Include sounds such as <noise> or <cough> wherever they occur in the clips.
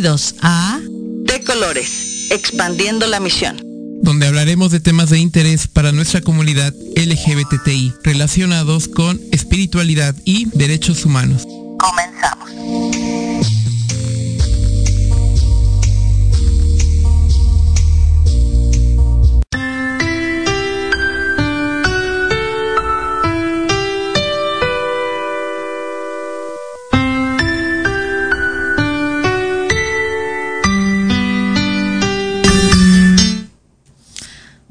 Bienvenidos a De Colores, expandiendo la misión donde hablaremos de temas de interés para nuestra comunidad LGBTI relacionados con espiritualidad y derechos humanos. Comenzamos.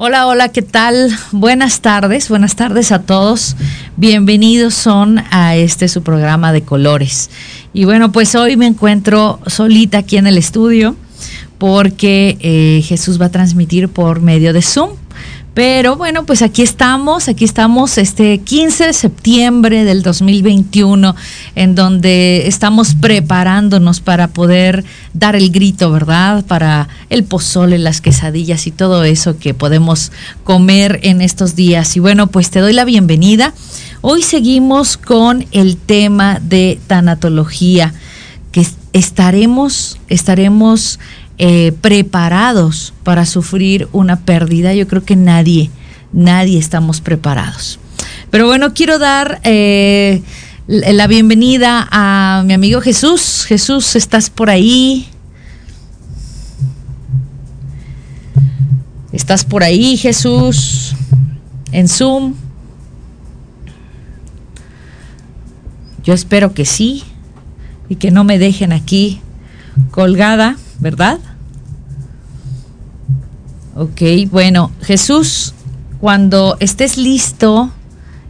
Hola, hola, ¿qué tal? Buenas tardes, buenas tardes a todos. Bienvenidos son a este su programa de colores. Y bueno, pues hoy me encuentro solita aquí en el estudio porque eh, Jesús va a transmitir por medio de Zoom. Pero bueno, pues aquí estamos, aquí estamos este 15 de septiembre del 2021, en donde estamos preparándonos para poder dar el grito, ¿verdad? Para el pozole, las quesadillas y todo eso que podemos comer en estos días. Y bueno, pues te doy la bienvenida. Hoy seguimos con el tema de tanatología, que estaremos, estaremos eh, preparados para sufrir una pérdida. Yo creo que nadie, nadie estamos preparados. Pero bueno, quiero dar eh, la bienvenida a mi amigo Jesús. Jesús, ¿estás por ahí? ¿Estás por ahí, Jesús? En Zoom. Yo espero que sí y que no me dejen aquí colgada. ¿Verdad? Ok, bueno, Jesús, cuando estés listo,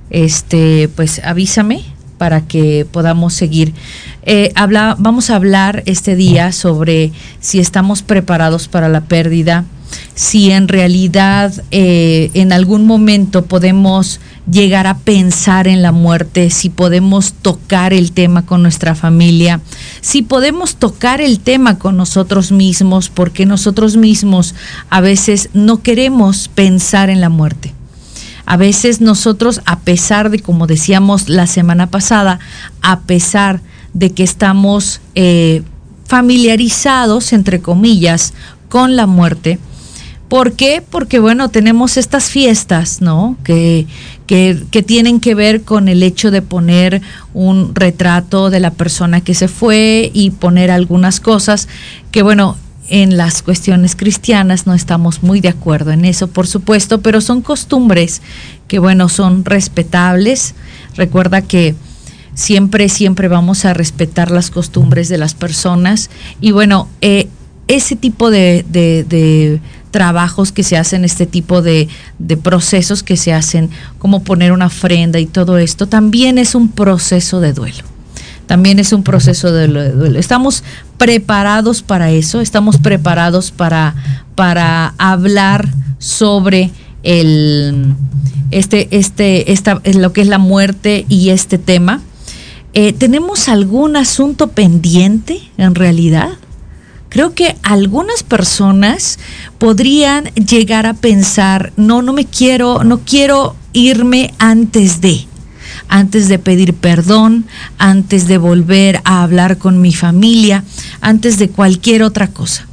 este, pues avísame para que podamos seguir. Eh, habla, vamos a hablar este día sobre si estamos preparados para la pérdida, si en realidad eh, en algún momento podemos llegar a pensar en la muerte, si podemos tocar el tema con nuestra familia, si podemos tocar el tema con nosotros mismos, porque nosotros mismos a veces no queremos pensar en la muerte. A veces nosotros, a pesar de, como decíamos la semana pasada, a pesar de que estamos eh, familiarizados, entre comillas, con la muerte, ¿Por qué? Porque, bueno, tenemos estas fiestas, ¿no? Que, que, tienen que ver con el hecho de poner un retrato de la persona que se fue y poner algunas cosas que, bueno, en las cuestiones cristianas no estamos muy de acuerdo en eso, por supuesto, pero son costumbres que, bueno, son respetables. Recuerda que siempre, siempre vamos a respetar las costumbres de las personas y, bueno, eh, ese tipo de, de trabajos que se hacen, este tipo de, procesos que se hacen, como poner una ofrenda y todo esto, también es un proceso de duelo. También es un proceso de duelo. Estamos preparados para eso, estamos preparados para, para hablar sobre el, este, este, esta, lo que es la muerte y este tema. Eh, ¿Tenemos algún asunto pendiente en realidad? Creo que algunas personas podrían llegar a pensar, no, no me quiero, no quiero irme antes de, antes de pedir perdón, antes de volver a hablar con mi familia, antes de cualquier otra cosa.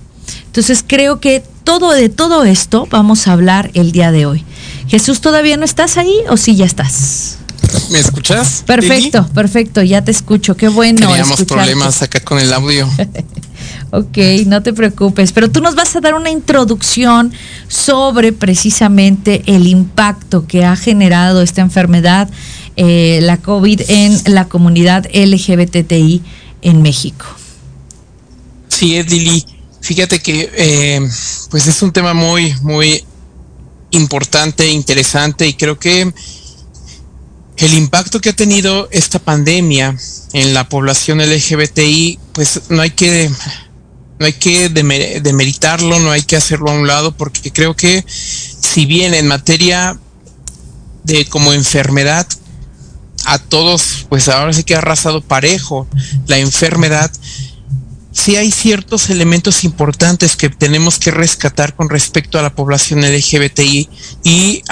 Entonces creo que todo de todo esto vamos a hablar el día de hoy. Jesús, ¿todavía no estás ahí o sí ya estás? ¿Me escuchas? Perfecto, perfecto, ya te escucho. Qué bueno. Teníamos problemas acá con el audio. <laughs> Ok, no te preocupes, pero tú nos vas a dar una introducción sobre precisamente el impacto que ha generado esta enfermedad, eh, la COVID, en la comunidad LGBTI en México. Sí, es Lili. Fíjate que eh, pues es un tema muy, muy importante, interesante y creo que el impacto que ha tenido esta pandemia en la población LGBTI, pues no hay que no hay que demeritarlo, no hay que hacerlo a un lado, porque creo que si bien en materia de como enfermedad, a todos, pues ahora sí que ha arrasado parejo la enfermedad, sí hay ciertos elementos importantes que tenemos que rescatar con respecto a la población LGBTI y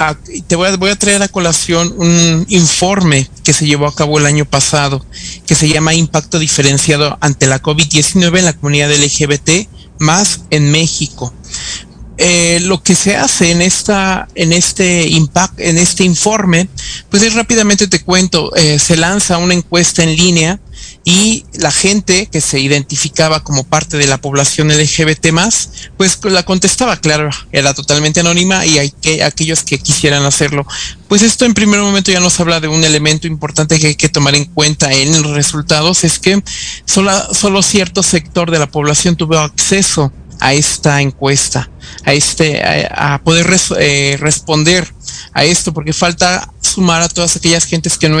te voy a, voy a traer a colación un informe que se llevó a cabo el año pasado que se llama Impacto diferenciado ante la COVID-19 en la comunidad LGBT más en México. Eh, lo que se hace en esta en este impact en este informe pues es rápidamente te cuento eh, se lanza una encuesta en línea y la gente que se identificaba como parte de la población LGBT más, pues la contestaba, claro, era totalmente anónima y hay que aquellos que quisieran hacerlo. Pues esto en primer momento ya nos habla de un elemento importante que hay que tomar en cuenta en los resultados, es que solo, solo cierto sector de la población tuvo acceso a esta encuesta, a este, a, poder eh, responder a esto, porque falta sumar a todas aquellas gentes que no,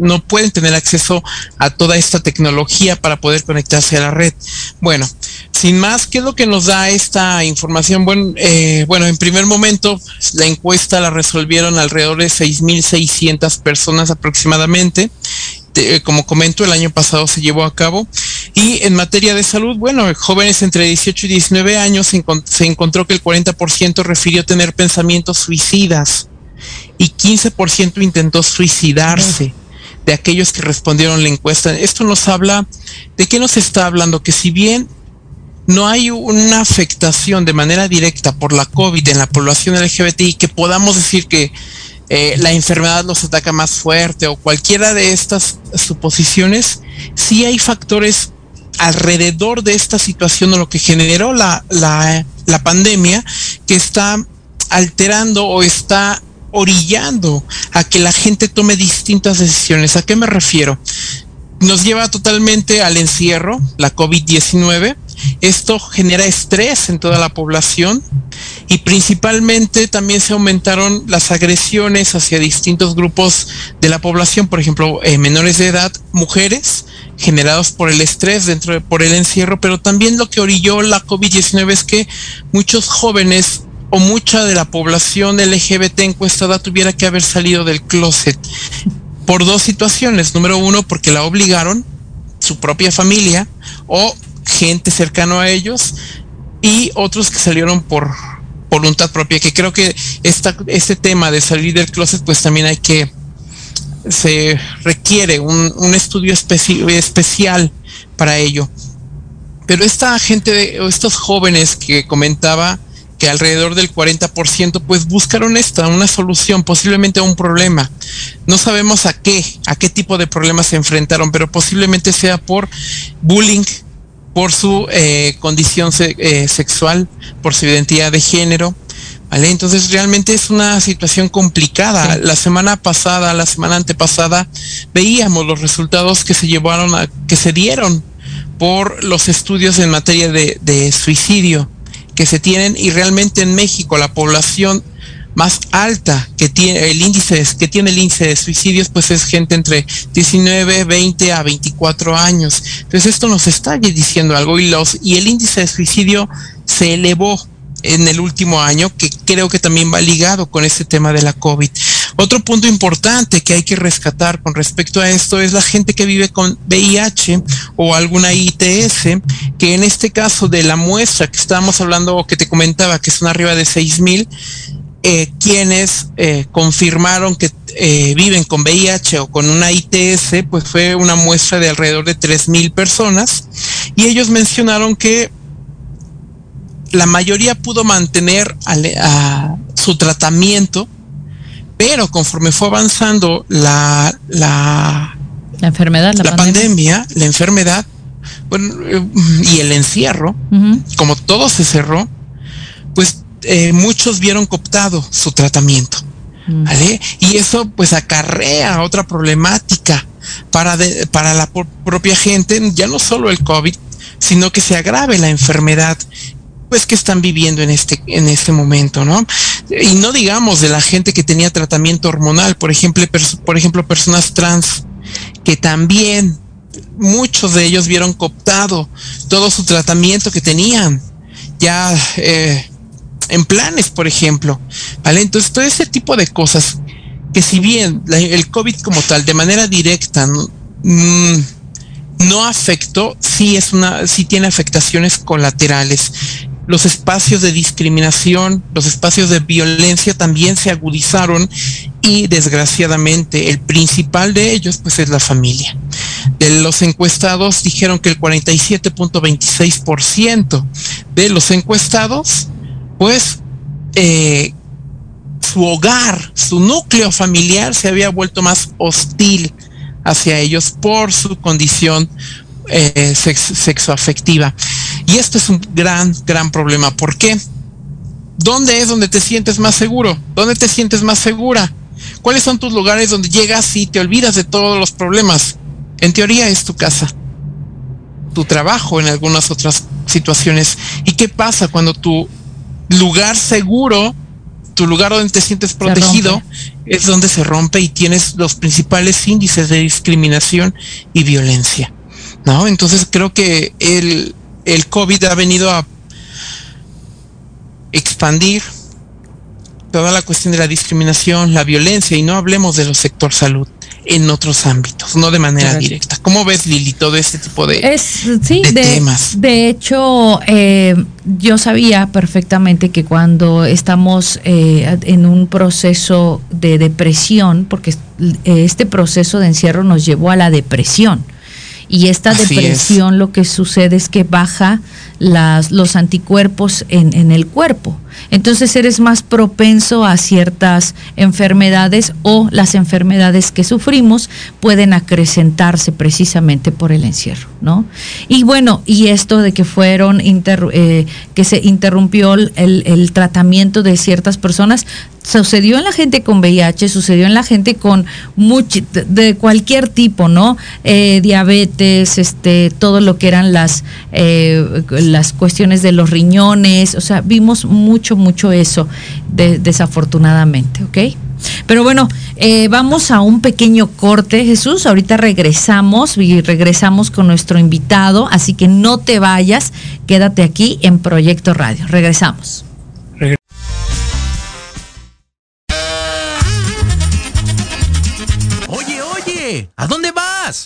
no pueden tener acceso a toda esta tecnología para poder conectarse a la red. Bueno, sin más, ¿qué es lo que nos da esta información? Bueno, eh, bueno en primer momento, la encuesta la resolvieron alrededor de 6.600 personas aproximadamente. como comento, el año pasado se llevó a cabo. Y en materia de salud, bueno, jóvenes entre 18 y 19 años se, se encontró que el 40% refirió tener pensamientos suicidas y 15% intentó suicidarse de aquellos que respondieron la encuesta. Esto nos habla de qué nos está hablando, que si bien no hay una afectación de manera directa por la COVID en la población LGBTI, que podamos decir que eh, la enfermedad los ataca más fuerte o cualquiera de estas suposiciones, sí hay factores alrededor de esta situación o lo que generó la, la, la pandemia que está alterando o está orillando a que la gente tome distintas decisiones. ¿A qué me refiero? Nos lleva totalmente al encierro, la COVID-19. Esto genera estrés en toda la población y principalmente también se aumentaron las agresiones hacia distintos grupos de la población, por ejemplo, eh, menores de edad, mujeres, generados por el estrés dentro de, por el encierro, pero también lo que orilló la COVID-19 es que muchos jóvenes o mucha de la población LGBT encuestada tuviera que haber salido del closet por dos situaciones. Número uno, porque la obligaron su propia familia o gente cercano a ellos y otros que salieron por voluntad propia, que creo que esta, este tema de salir del closet pues también hay que, se requiere un, un estudio especial para ello. Pero esta gente, estos jóvenes que comentaba, que alrededor del 40% pues buscaron esta, una solución, posiblemente a un problema. No sabemos a qué, a qué tipo de problemas se enfrentaron, pero posiblemente sea por bullying, por su eh, condición eh, sexual, por su identidad de género. ¿Vale? Entonces realmente es una situación complicada. La semana pasada, la semana antepasada, veíamos los resultados que se llevaron a, que se dieron por los estudios en materia de, de suicidio que se tienen y realmente en México la población más alta que tiene el índice que tiene el índice de suicidios pues es gente entre 19, 20 a 24 años. Entonces esto nos está diciendo algo y los y el índice de suicidio se elevó en el último año que creo que también va ligado con este tema de la COVID. Otro punto importante que hay que rescatar con respecto a esto es la gente que vive con VIH o alguna ITS, que en este caso de la muestra que estábamos hablando o que te comentaba que son arriba de seis mil, eh, quienes eh, confirmaron que eh, viven con VIH o con una ITS, pues fue una muestra de alrededor de tres mil personas y ellos mencionaron que la mayoría pudo mantener a su tratamiento pero conforme fue avanzando la, la, enfermedad, la, pandemia. la enfermedad, bueno, eh, y el encierro, como todo se cerró, pues eh, muchos vieron cooptado su tratamiento. ¿vale? Y eso pues acarrea otra problemática para, para la propia gente, ya no solo el COVID, sino que se agrave la enfermedad pues que están viviendo en este en este momento, ¿no? Y no digamos de la gente que tenía tratamiento hormonal, por ejemplo, por ejemplo, personas trans que también muchos de ellos vieron cooptado todo su tratamiento que tenían ya eh, en planes, por ejemplo. Entonces, todo ese tipo de cosas que si bien el COVID como tal, de manera directa, mm, no afectó, sí es una, sí tiene afectaciones colaterales. Los espacios de discriminación, los espacios de violencia también se agudizaron y desgraciadamente el principal de ellos pues es la familia. De los encuestados dijeron que el 47.26% de los encuestados pues eh, su hogar, su núcleo familiar se había vuelto más hostil hacia ellos por su condición eh, sexoafectiva. Y esto es un gran, gran problema. ¿Por qué? ¿Dónde es donde te sientes más seguro? ¿Dónde te sientes más segura? ¿Cuáles son tus lugares donde llegas y te olvidas de todos los problemas? En teoría es tu casa, tu trabajo en algunas otras situaciones. ¿Y qué pasa cuando tu lugar seguro tu lugar donde te sientes protegido es donde se rompe y tienes los principales índices de discriminación y violencia. ¿No? Entonces creo que el, el COVID ha venido a expandir toda la cuestión de la discriminación, la violencia, y no hablemos de los sector salud en otros ámbitos, no de manera directa. ¿Cómo ves, Lili, todo este tipo de, es, sí, de, temas? De hecho, eh, yo sabía perfectamente que cuando estamos eh, en un proceso de depresión, porque este proceso de encierro nos llevó a la depresión, y esta depresión lo que sucede es que baja las, los anticuerpos en, en el cuerpo. Entonces eres más propenso a ciertas enfermedades o las enfermedades que sufrimos pueden acrecentarse precisamente por el encierro, ¿no? Y bueno, y esto de que fueron eh, que se interrumpió el, tratamiento de ciertas personas sucedió en la gente con VIH, sucedió en la gente con de cualquier tipo, ¿no? Eh, diabetes, este, todo lo que eran las, eh, las cuestiones de los riñones, o sea, vimos mucho, mucho eso, desafortunadamente, ¿ok? Pero bueno, eh, vamos a un pequeño corte, Jesús. Ahorita regresamos y regresamos con nuestro invitado, así que no te vayas, quédate aquí en Proyecto Radio. Regresamos. ¿A dónde vas?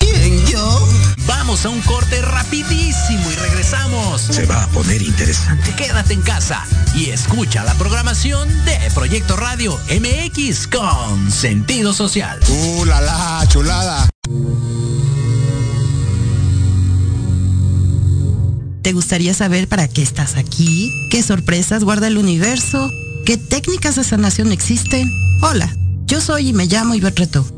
Vamos a un corte rapidísimo y regresamos. Se va a poner interesante. Quédate en casa y escucha la programación de Proyecto Radio MX con sentido social. ¡Uh, la, la chulada! ¿Te gustaría saber para qué estás aquí? ¿Qué sorpresas guarda el universo? ¿Qué técnicas de sanación existen? Hola, yo soy y me llamo Ivette Reto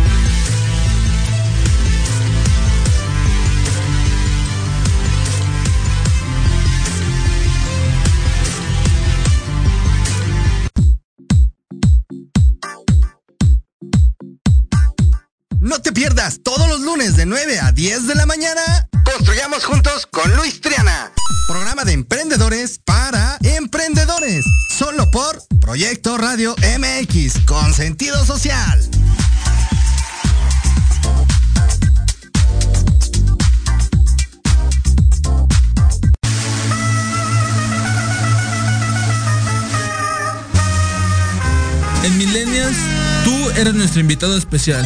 No te pierdas todos los lunes de 9 a 10 de la mañana. Construyamos juntos con Luis Triana. Programa de emprendedores para emprendedores. Solo por Proyecto Radio MX con sentido social. En Millennials, tú eres nuestro invitado especial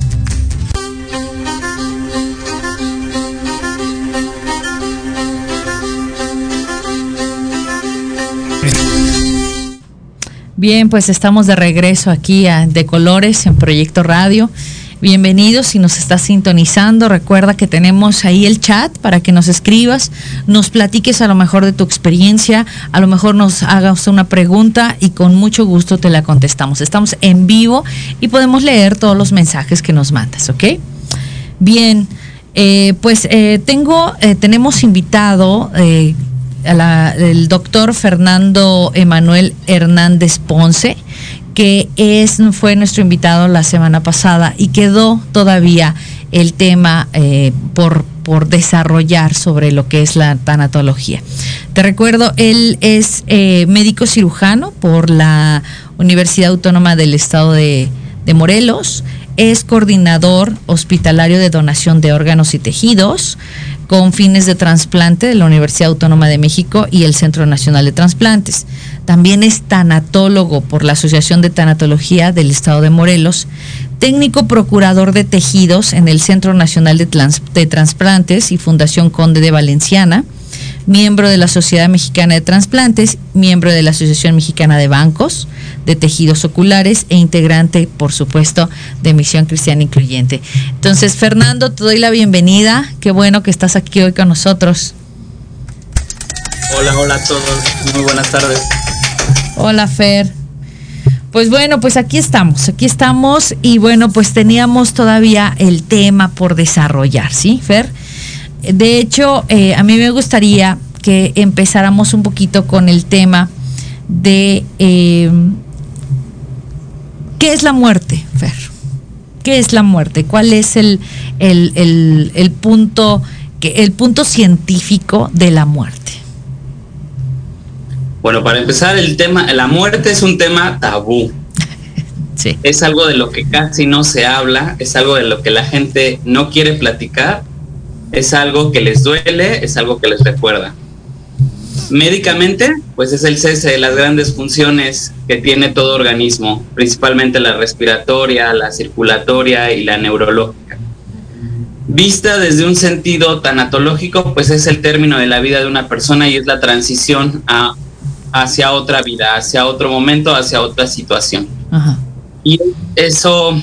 Bien, pues estamos de regreso aquí a De Colores en Proyecto Radio. Bienvenidos si nos estás sintonizando. Recuerda que tenemos ahí el chat para que nos escribas, nos platiques a lo mejor de tu experiencia, a lo mejor nos hagas una pregunta y con mucho gusto te la contestamos. Estamos en vivo y podemos leer todos los mensajes que nos mandas, ¿ok? Bien, eh, pues eh, tengo, eh, tenemos invitado el doctor Fernando Emanuel Hernández Ponce que es, fue nuestro invitado la semana pasada y quedó todavía el tema eh, por, por desarrollar sobre lo que es la tanatología. Te recuerdo, él es eh, médico cirujano por la Universidad Autónoma del Estado de, de Morelos, es coordinador hospitalario de donación de órganos y tejidos, con fines de trasplante de la Universidad Autónoma de México y el Centro Nacional de Transplantes. También es tanatólogo por la Asociación de Tanatología del Estado de Morelos, técnico procurador de tejidos en el Centro Nacional de, de Transplantes y Fundación Conde de Valenciana, miembro de la Sociedad Mexicana de Transplantes, miembro de la Asociación Mexicana de Bancos de Tejidos Oculares e integrante, por supuesto, de Misión Cristiana Incluyente. Entonces, Fernando, te doy la bienvenida. Qué bueno que estás aquí hoy con nosotros. Hola, hola a todos. Muy buenas tardes. Hola, Fer. Pues bueno, pues aquí estamos, aquí estamos y bueno, pues teníamos todavía el tema por desarrollar, ¿sí, Fer? De hecho, eh, a mí me gustaría que empezáramos un poquito con el tema de eh, qué es la muerte, Fer. ¿Qué es la muerte? ¿Cuál es el, el, punto, el punto científico de la muerte? Bueno, para empezar, el tema, la muerte es un tema tabú. <laughs> Sí. Es algo de lo que casi no se habla, es algo de lo que la gente no quiere platicar es algo que les duele, es algo que les recuerda. Médicamente, pues es el cese de las grandes funciones que tiene todo organismo, principalmente la respiratoria, la circulatoria y la neurológica. Vista desde un sentido tanatológico, pues es el término de la vida de una persona y es la transición a, hacia otra vida, hacia otro momento, hacia otra situación. Y eso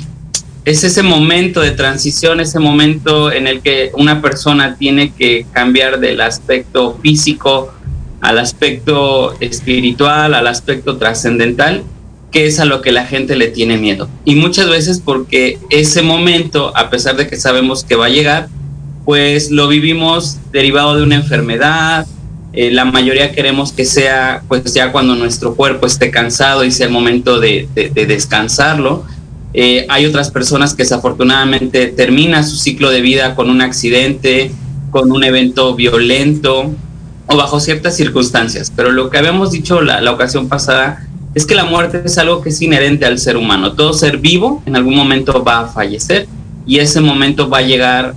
es ese momento de transición, ese momento en el que una persona tiene que cambiar del aspecto físico al aspecto espiritual, al aspecto trascendental, que es a lo que la gente le tiene miedo. Y muchas veces porque ese momento, a pesar de que sabemos que va a llegar, pues lo vivimos derivado de una enfermedad, eh, la mayoría queremos que sea pues ya cuando nuestro cuerpo esté cansado y sea el momento de descansarlo, eh, hay otras personas que desafortunadamente terminan su ciclo de vida con un accidente, con un evento violento o bajo ciertas circunstancias. Pero lo que habíamos dicho la, la ocasión pasada es que la muerte es algo que es inherente al ser humano. Todo ser vivo en algún momento va a fallecer y ese momento va a llegar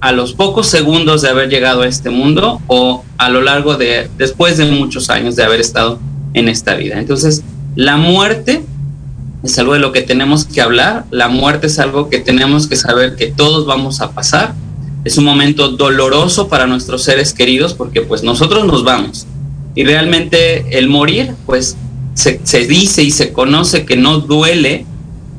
a los pocos segundos de haber llegado a este mundo o a lo largo de después de muchos años de haber estado en esta vida. Entonces, la muerte es algo de lo que tenemos que hablar, la muerte es algo que tenemos que saber que todos vamos a pasar, es un momento doloroso para nuestros seres queridos porque pues nosotros nos vamos. Y realmente el morir pues se, se dice y se conoce que no duele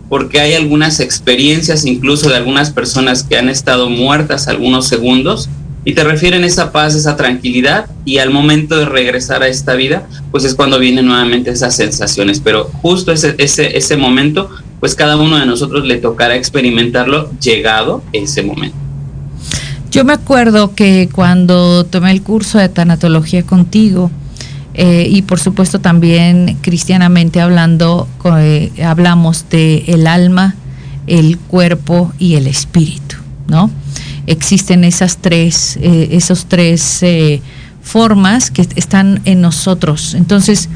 porque hay algunas experiencias incluso de algunas personas que han estado muertas algunos segundos y te refieren esa paz, esa tranquilidad y al momento de regresar a esta vida, pues es cuando vienen nuevamente esas sensaciones. Pero justo ese, ese, ese momento, pues cada uno de nosotros le tocará experimentarlo llegado ese momento. Yo me acuerdo que cuando tomé el curso de tanatología contigo, eh, y por supuesto también cristianamente hablando, eh, hablamos de el alma, el cuerpo y el espíritu, ¿no? Existen esas tres, eh, esos tres eh, formas que están en nosotros. Entonces,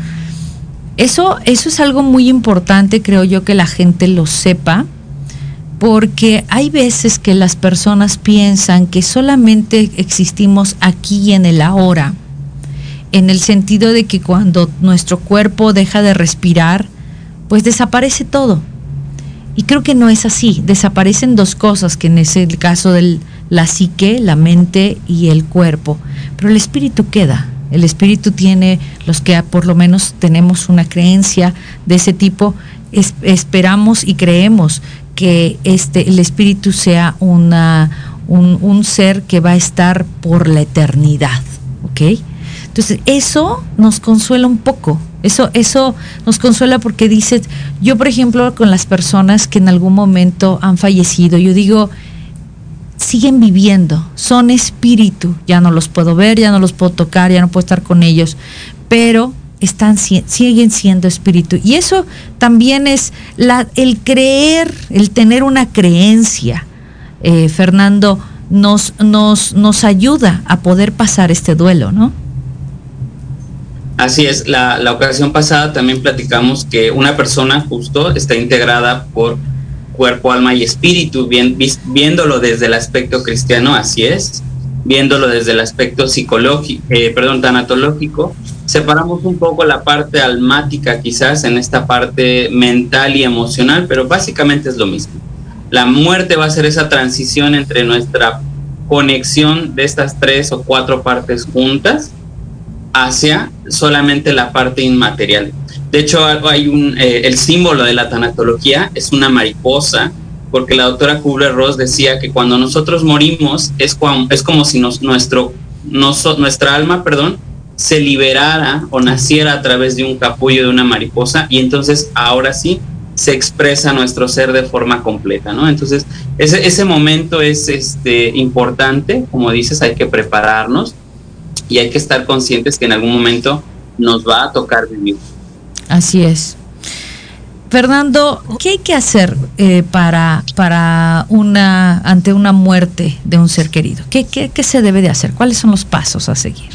eso, eso es algo muy importante, creo yo, que la gente lo sepa, porque hay veces que las personas piensan que solamente existimos aquí en el ahora, en el sentido de que cuando nuestro cuerpo deja de respirar, pues desaparece todo. Y creo que no es así, desaparecen dos cosas, que en ese caso del la psique, la mente y el cuerpo, pero el espíritu queda. El espíritu tiene, los que por lo menos tenemos una creencia de ese tipo, esperamos y creemos que este, el espíritu sea una, un, un ser que va a estar por la eternidad, ¿ok? Entonces, eso nos consuela un poco. Eso, eso nos consuela porque dices, yo por ejemplo, con las personas que en algún momento han fallecido, yo digo, siguen viviendo, son espíritu, ya no los puedo ver, ya no los puedo tocar, ya no puedo estar con ellos, pero están siguen siendo espíritu y eso también es la, el creer, el tener una creencia, eh, Fernando, nos, nos, nos ayuda a poder pasar este duelo, ¿no? Así es, la, la ocasión pasada también platicamos que una persona justo está integrada por cuerpo, alma y espíritu, viéndolo desde el aspecto cristiano, así es, viéndolo desde el aspecto psicológico, eh, perdón, tanatológico, separamos un poco la parte almática quizás en esta parte mental y emocional, pero básicamente es lo mismo. La muerte va a ser esa transición entre nuestra conexión de estas tres o cuatro partes juntas hacia solamente la parte inmaterial. De hecho, hay un, eh, el símbolo de la tanatología es una mariposa, porque la doctora Kubler-Ross decía que cuando nosotros morimos es, es como si nos, nuestro, nuestra alma, perdón, se liberara o naciera a través de un capullo de una mariposa y entonces ahora sí se expresa nuestro ser de forma completa, ¿no? Entonces, ese, ese momento es este, importante, como dices, hay que prepararnos y hay que estar conscientes que en algún momento nos va a tocar vivir. Así es. Fernando, ¿qué hay que hacer eh, para, para una, ante una muerte de un ser querido? ¿Qué, ¿Qué, qué, se debe de hacer? ¿Cuáles son los pasos a seguir?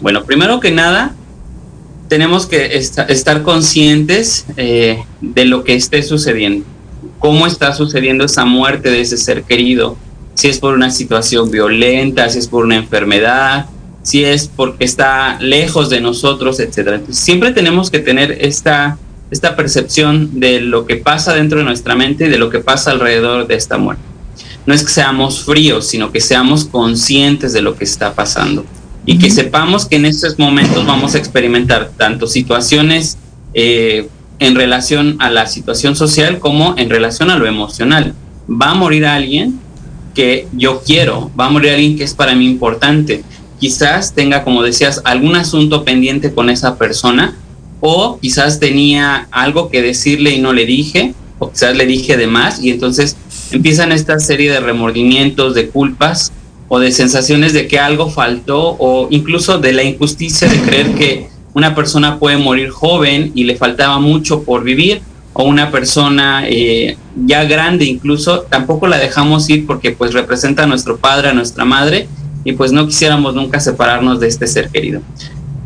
Bueno, primero que nada, tenemos que estar conscientes eh, de lo que esté sucediendo. ¿Cómo está sucediendo esa muerte de ese ser querido? Si es por una situación violenta, si es por una enfermedad, si es porque está lejos de nosotros, etcétera. siempre tenemos que tener esta, esta percepción de lo que pasa dentro de nuestra mente y de lo que pasa alrededor de esta muerte. No es que seamos fríos, sino que seamos conscientes de lo que está pasando y que sepamos que en estos momentos vamos a experimentar tanto situaciones eh, en relación a la situación social como en relación a lo emocional. Va a morir alguien que yo quiero, va a morir alguien que es para mí importante quizás tenga, como decías, algún asunto pendiente con esa persona o quizás tenía algo que decirle y no le dije, o quizás le dije de más y entonces empiezan esta serie de remordimientos, de culpas o de sensaciones de que algo faltó o incluso de la injusticia de creer que una persona puede morir joven y le faltaba mucho por vivir o una persona eh, ya grande incluso tampoco la dejamos ir porque pues representa a nuestro padre, a nuestra madre y pues no quisiéramos nunca separarnos de este ser querido.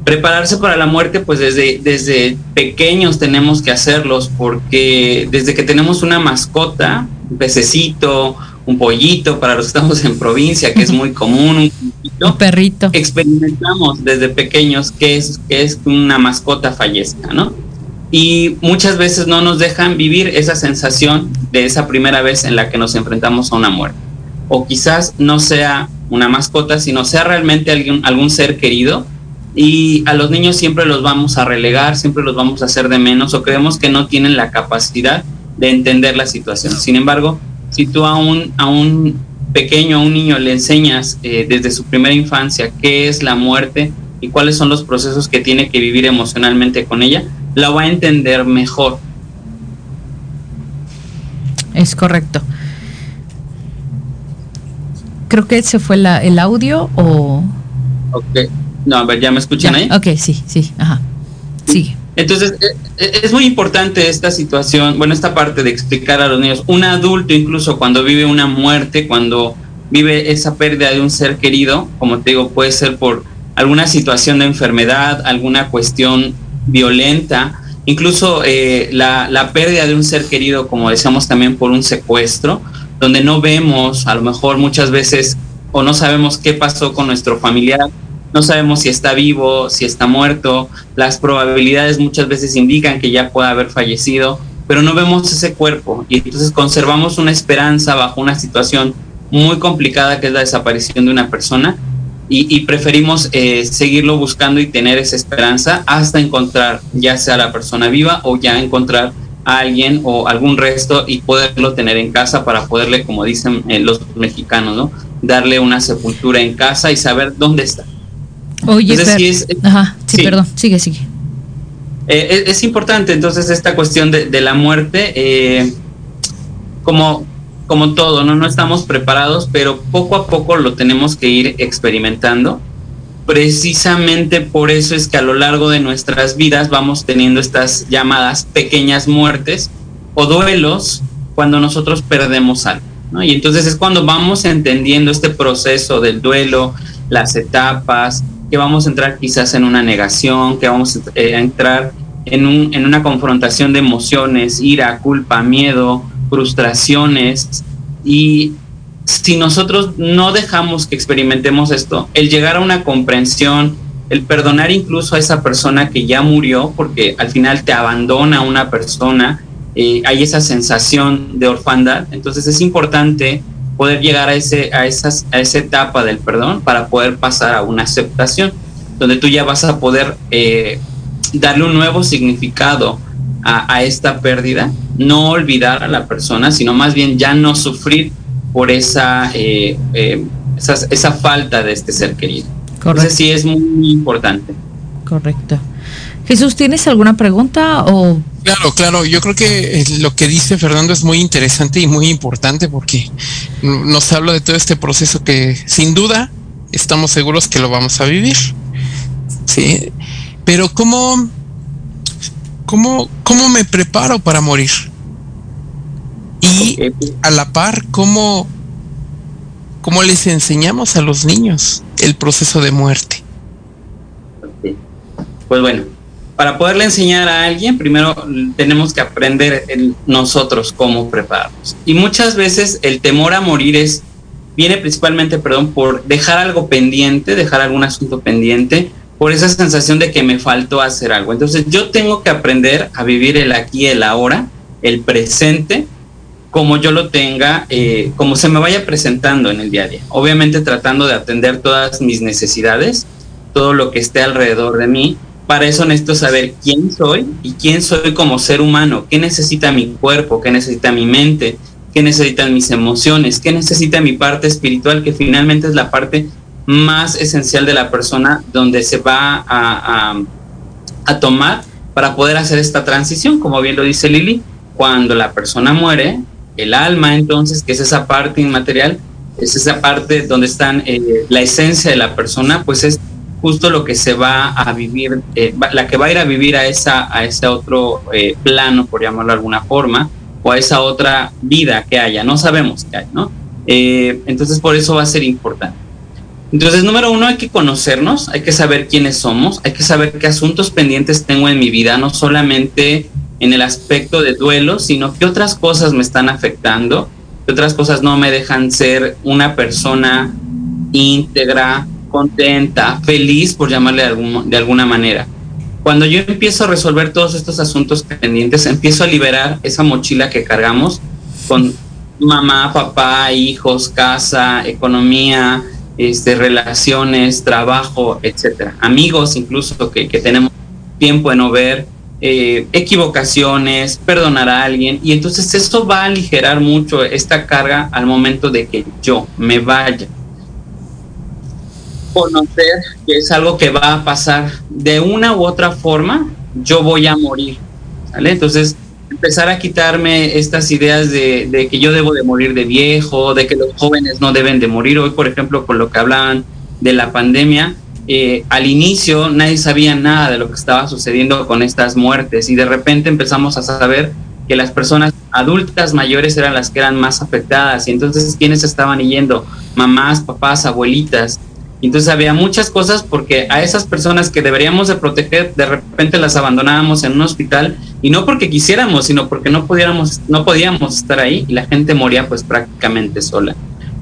Prepararse para la muerte, pues desde, desde pequeños tenemos que hacerlos porque desde que tenemos una mascota, un pececito, un pollito, para los que estamos en provincia, que es muy <laughs> común, un, perrito, experimentamos desde pequeños que es, que es una mascota fallezca, ¿no? Y muchas veces no nos dejan vivir esa sensación de esa primera vez en la que nos enfrentamos a una muerte. O quizás no sea una mascota, sino sea realmente algún, algún ser querido. Y a los niños siempre los vamos a relegar, siempre los vamos a hacer de menos o creemos que no tienen la capacidad de entender la situación. Sin embargo, si tú a un, a un pequeño, a un niño le enseñas eh, desde su primera infancia qué es la muerte y cuáles son los procesos que tiene que vivir emocionalmente con ella, la va a entender mejor. Es correcto creo que se fue la, el audio o... Ok, no, a ver, ¿ya me escuchan ahí? Ok, sí, sí, ajá. Sigue. Entonces, eh, eh, es muy importante esta situación, bueno, esta parte de explicar a los niños, un adulto incluso cuando vive una muerte, cuando vive esa pérdida de un ser querido, como te digo, puede ser por alguna situación de enfermedad, alguna cuestión violenta, incluso eh, la, la pérdida de un ser querido, como decíamos también por un secuestro, donde no vemos, a lo mejor muchas veces, o no sabemos qué pasó con nuestro familiar, no sabemos si está vivo, si está muerto, las probabilidades muchas veces indican que ya puede haber fallecido, pero no vemos ese cuerpo. Y entonces conservamos una esperanza bajo una situación muy complicada que es la desaparición de una persona y, preferimos eh, seguirlo buscando y tener esa esperanza hasta encontrar ya sea la persona viva o ya encontrar a alguien o algún resto y poderlo tener en casa para poderle, como dicen eh, los mexicanos, ¿no? Darle una sepultura en casa y saber dónde está. Oye, sí, Ajá, sí, perdón, sigue, sigue. Eh, es, importante entonces esta cuestión de, la muerte, eh, como, como todo, ¿no? no estamos preparados, pero poco a poco lo tenemos que ir experimentando. Precisamente por eso es que a lo largo de nuestras vidas vamos teniendo estas llamadas pequeñas muertes o duelos cuando nosotros perdemos algo. Y entonces es cuando vamos entendiendo este proceso del duelo, las etapas, que vamos a entrar quizás en una negación, que vamos a eh, entrar en una confrontación de emociones, ira, culpa, miedo, frustraciones. Y si nosotros no dejamos que experimentemos esto, el llegar a una comprensión, el perdonar incluso a esa persona que ya murió, porque al final te abandona una persona, eh, hay esa sensación de orfandad, entonces es importante poder llegar a, ese, a, esas, a esa etapa del perdón para poder pasar a una aceptación, donde tú ya vas a poder eh, darle un nuevo significado a, esta pérdida, no olvidar a la persona, sino más bien ya no sufrir por esa, eh, eh, esa, falta de este ser querido. Correcto. Entonces sí es muy importante. Correcto. Jesús, ¿tienes alguna pregunta o Claro, claro, yo creo que lo que dice Fernando es muy interesante y muy importante porque nos habla de todo este proceso que sin duda estamos seguros que lo vamos a vivir. Sí, pero ¿cómo, cómo, cómo me preparo para morir? Y a la par, ¿cómo, ¿cómo les enseñamos a los niños el proceso de muerte? Pues bueno, para poderle enseñar a alguien, primero tenemos que aprender nosotros cómo prepararnos. Y muchas veces el temor a morir es, viene principalmente, perdón, por dejar algo pendiente, dejar algún asunto pendiente, por esa sensación de que me faltó hacer algo. Entonces yo tengo que aprender a vivir el aquí, el ahora, el presente, como yo lo tenga, eh, como se me vaya presentando en el día a día. Obviamente tratando de atender todas mis necesidades, todo lo que esté alrededor de mí, para eso necesito saber quién soy y quién soy como ser humano, qué necesita mi cuerpo, qué necesita mi mente, qué necesitan mis emociones, qué necesita mi parte espiritual, que finalmente es la parte más esencial de la persona donde se va a, tomar para poder hacer esta transición, como bien lo dice Lili, cuando la persona muere, el alma entonces, que es esa parte inmaterial, es esa parte donde están eh, la esencia de la persona, pues es justo lo que se va a vivir, eh, la que va a ir a vivir a, esa, a ese otro eh, plano, por llamarlo de alguna forma, o a esa otra vida que haya, no sabemos qué hay, ¿no? Eh, entonces por eso va a ser importante. Entonces, número uno, hay que conocernos, hay que saber quiénes somos, hay que saber qué asuntos pendientes tengo en mi vida, no solamente en el aspecto de duelo, sino qué otras cosas me están afectando, qué otras cosas no me dejan ser una persona íntegra, contenta, feliz, por llamarle de, de alguna manera. Cuando yo empiezo a resolver todos estos asuntos pendientes, empiezo a liberar esa mochila que cargamos con mamá, papá, hijos, casa, economía, este, relaciones, trabajo, etcétera. Amigos incluso que, tenemos tiempo de no ver, eh, equivocaciones, perdonar a alguien. Y entonces eso va a aligerar mucho esta carga al momento de que yo me vaya conocer que es algo que va a pasar de una u otra forma, yo voy a morir. Entonces, empezar a quitarme estas ideas de, que yo debo de morir de viejo, de que los jóvenes no deben de morir. Hoy, por ejemplo, con lo que hablaban de la pandemia, eh, al inicio nadie sabía nada de lo que estaba sucediendo con estas muertes y de repente empezamos a saber que las personas adultas mayores eran las que eran más afectadas y entonces quienes estaban yendo, mamás, papás, abuelitas, entonces había muchas cosas porque a esas personas que deberíamos de proteger, de repente las abandonábamos en un hospital y no porque quisiéramos, sino porque no pudiéramos, no podíamos estar ahí y la gente moría pues prácticamente sola.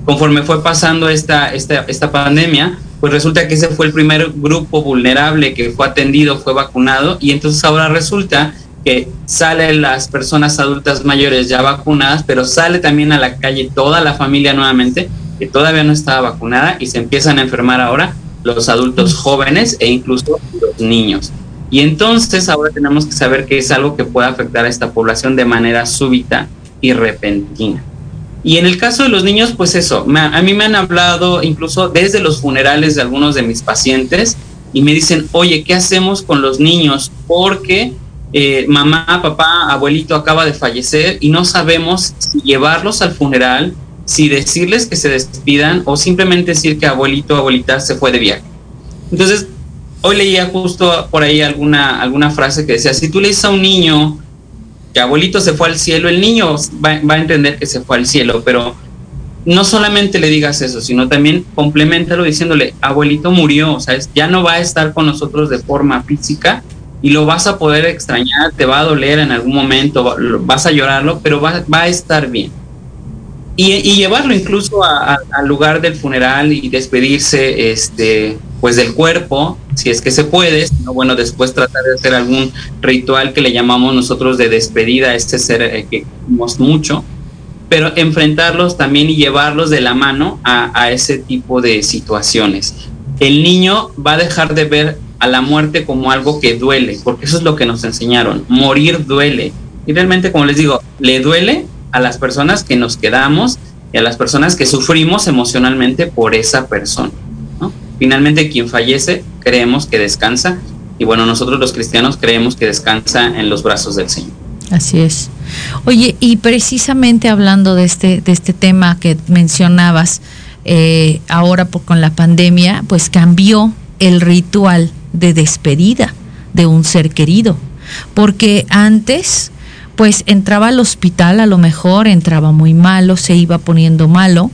Conforme fue pasando esta, esta, esta pandemia, pues resulta que ese fue el primer grupo vulnerable que fue atendido, fue vacunado y entonces ahora resulta que salen las personas adultas mayores ya vacunadas, pero sale también a la calle toda la familia nuevamente que todavía no estaba vacunada y se empiezan a enfermar ahora los adultos jóvenes e incluso los niños. Y entonces ahora tenemos que saber que es algo que puede afectar a esta población de manera súbita y repentina. Y en el caso de los niños, pues eso, a mí me han hablado incluso desde los funerales de algunos de mis pacientes y me dicen, oye, ¿qué hacemos con los niños? Porque eh, mamá, papá, abuelito acaba de fallecer y no sabemos si llevarlos al funeral, si decirles que se despidan o simplemente decir que abuelito, abuelita se fue de viaje. Entonces, hoy leía justo por ahí alguna, alguna frase que decía, si tú le a un niño abuelito se fue al cielo, el niño va, a entender que se fue al cielo, pero no solamente le digas eso, sino también complementalo diciéndole, abuelito murió, o sea, ya no va a estar con nosotros de forma física y lo vas a poder extrañar, te va a doler en algún momento, vas a llorarlo, pero va, a estar bien. Y, llevarlo incluso al lugar del funeral y despedirse este, pues del cuerpo, si es que se puede, sino bueno, después tratar de hacer algún ritual que le llamamos nosotros de despedida a este ser eh, que queremos mucho, pero enfrentarlos también y llevarlos de la mano a, a ese tipo de situaciones. El niño va a dejar de ver a la muerte como algo que duele, porque eso es lo que nos enseñaron, morir duele. Y realmente, como les digo, le duele a las personas que nos quedamos y a las personas que sufrimos emocionalmente por esa persona. Finalmente, quien fallece, creemos que descansa y bueno, nosotros los cristianos creemos que descansa en los brazos del Señor. Así es. Oye, y precisamente hablando de este, de este tema que mencionabas, eh, ahora con la pandemia, pues cambió el ritual de despedida de un ser querido. Porque antes pues entraba al hospital, a lo mejor entraba muy malo, se iba poniendo malo,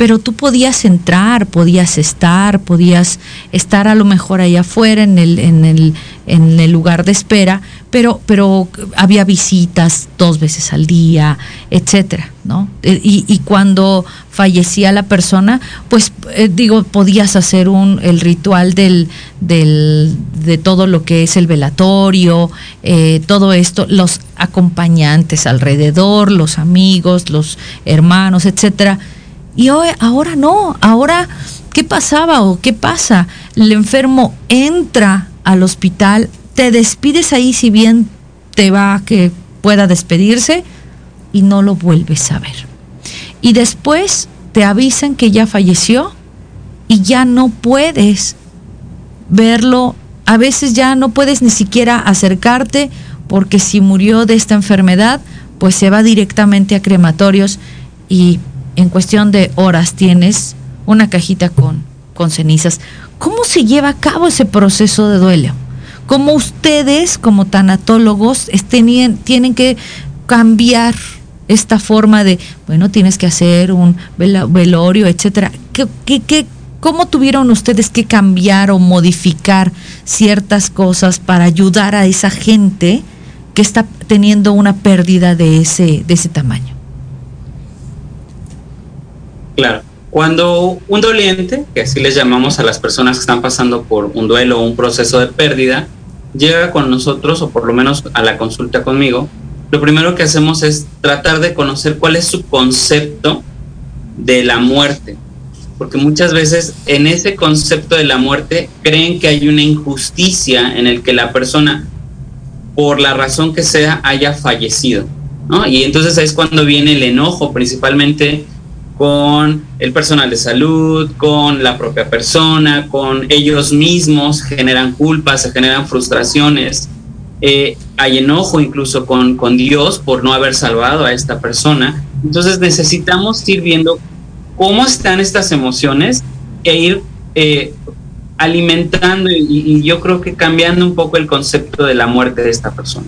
pero tú podías entrar, podías estar, podías estar a lo mejor ahí afuera en el, en el, en el lugar de espera, pero, pero había visitas dos veces al día, etcétera, ¿no? Eh, y, cuando fallecía la persona, pues eh, digo, podías hacer un, el ritual del, del, de todo lo que es el velatorio, eh, todo esto, los acompañantes alrededor, los amigos, los hermanos, etcétera. Y hoy, ahora no, ahora, ¿qué pasaba o qué pasa? El enfermo entra al hospital, te despides ahí si bien te va a que pueda despedirse y no lo vuelves a ver. Y después te avisan que ya falleció y ya no puedes verlo. A veces ya no puedes ni siquiera acercarte porque si murió de esta enfermedad, pues se va directamente a crematorios y en cuestión de horas tienes una cajita con, con cenizas. ¿Cómo se lleva a cabo ese proceso de duelo? ¿Cómo ustedes, como tanatólogos, tienen que cambiar esta forma de, bueno, tienes que hacer un velorio, etcétera? ¿Qué, cómo tuvieron ustedes que cambiar o modificar ciertas cosas para ayudar a esa gente que está teniendo una pérdida de ese, de ese tamaño? Claro. Cuando un doliente, que así les llamamos a las personas que están pasando por un duelo o un proceso de pérdida, llega con nosotros o por lo menos a la consulta conmigo, lo primero que hacemos es tratar de conocer cuál es su concepto de la muerte. Porque muchas veces en ese concepto de la muerte creen que hay una injusticia en el que la persona, por la razón que sea, haya fallecido. Y entonces es cuando viene el enojo, principalmente con el personal de salud, con la propia persona, con ellos mismos, generan culpas, se generan frustraciones. Eh, hay enojo incluso con, con Dios por no haber salvado a esta persona. Entonces necesitamos ir viendo cómo están estas emociones e ir eh, alimentando y, yo creo que cambiando un poco el concepto de la muerte de esta persona.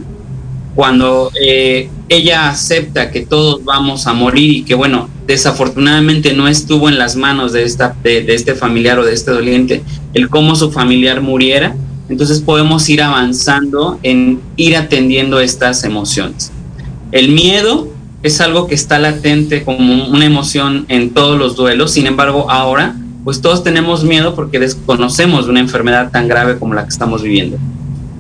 Cuando eh, ella acepta que todos vamos a morir y que bueno, desafortunadamente no estuvo en las manos de, esta, de, este familiar o de este doliente el cómo su familiar muriera, entonces podemos ir avanzando en ir atendiendo estas emociones. El miedo es algo que está latente como una emoción en todos los duelos, sin embargo ahora pues todos tenemos miedo porque desconocemos una enfermedad tan grave como la que estamos viviendo.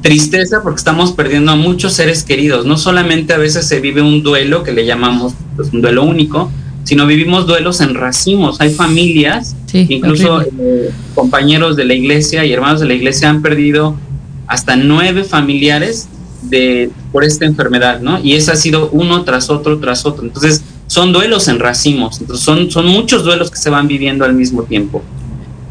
Tristeza porque estamos perdiendo a muchos seres queridos, no solamente a veces se vive un duelo que le llamamos pues, un duelo único, sino vivimos duelos en racimos. Hay familias, incluso eh, compañeros de la iglesia y hermanos de la iglesia han perdido hasta nueve familiares de, por esta enfermedad, ¿no? Y eso ha sido uno tras otro, tras otro. Entonces, son duelos en racimos, entonces son, son muchos duelos que se van viviendo al mismo tiempo.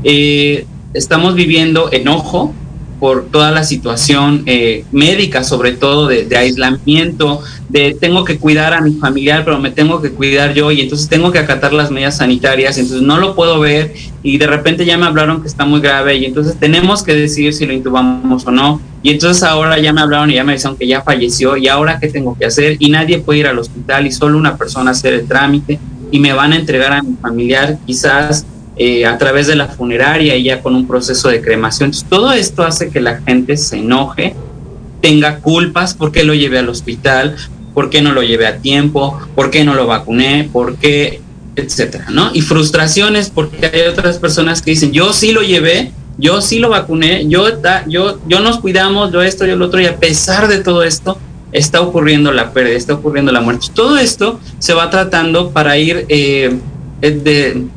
Eh, estamos viviendo enojo, por toda la situación eh, médica, sobre todo de, aislamiento, de tengo que cuidar a mi familiar, pero me tengo que cuidar yo y entonces tengo que acatar las medidas sanitarias, entonces no lo puedo ver y de repente ya me hablaron que está muy grave y entonces tenemos que decidir si lo intubamos o no. Y entonces ahora ya me hablaron y ya me dijeron que ya falleció y ahora qué tengo que hacer y nadie puede ir al hospital y solo una persona hacer el trámite y me van a entregar a mi familiar quizás eh, a través de la funeraria y ya con un proceso de cremación. todo esto hace que la gente se enoje, tenga culpas, ¿por qué lo llevé al hospital? ¿Por qué no lo llevé a tiempo? ¿Por qué no lo vacuné? ¿Por qué? Etcétera, ¿no? Y frustraciones porque hay otras personas que dicen, yo sí lo llevé, yo sí lo vacuné, yo, yo, yo nos cuidamos, yo esto, yo lo otro, y a pesar de todo esto, está ocurriendo la pérdida, está ocurriendo la muerte. Todo esto se va tratando para ir eh, de,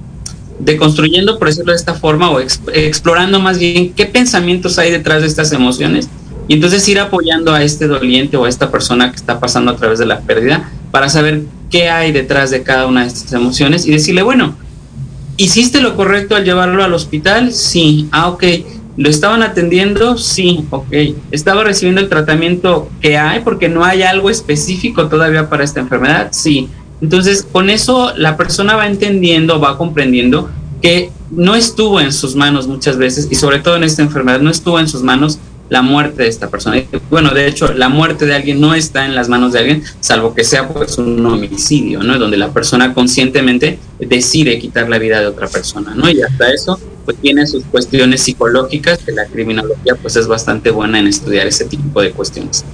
deconstruyendo, por decirlo de esta forma, o explorando más bien qué pensamientos hay detrás de estas emociones y entonces ir apoyando a este doliente o a esta persona que está pasando a través de la pérdida para saber qué hay detrás de cada una de estas emociones y decirle, bueno, ¿hiciste lo correcto al llevarlo al hospital? Sí, ah, ok. ¿Lo estaban atendiendo? Sí, ok. ¿Estaba recibiendo el tratamiento que hay porque no hay algo específico todavía para esta enfermedad? Sí. Entonces, con eso la persona va entendiendo, va comprendiendo que no estuvo en sus manos muchas veces, y sobre todo en esta enfermedad, no estuvo en sus manos la muerte de esta persona. Bueno, de hecho, la muerte de alguien no está en las manos de alguien, salvo que sea pues un homicidio, ¿no? Donde la persona conscientemente decide quitar la vida de otra persona, ¿no? Y hasta eso, pues tiene sus cuestiones psicológicas, que la criminología pues es bastante buena en estudiar ese tipo de cuestiones.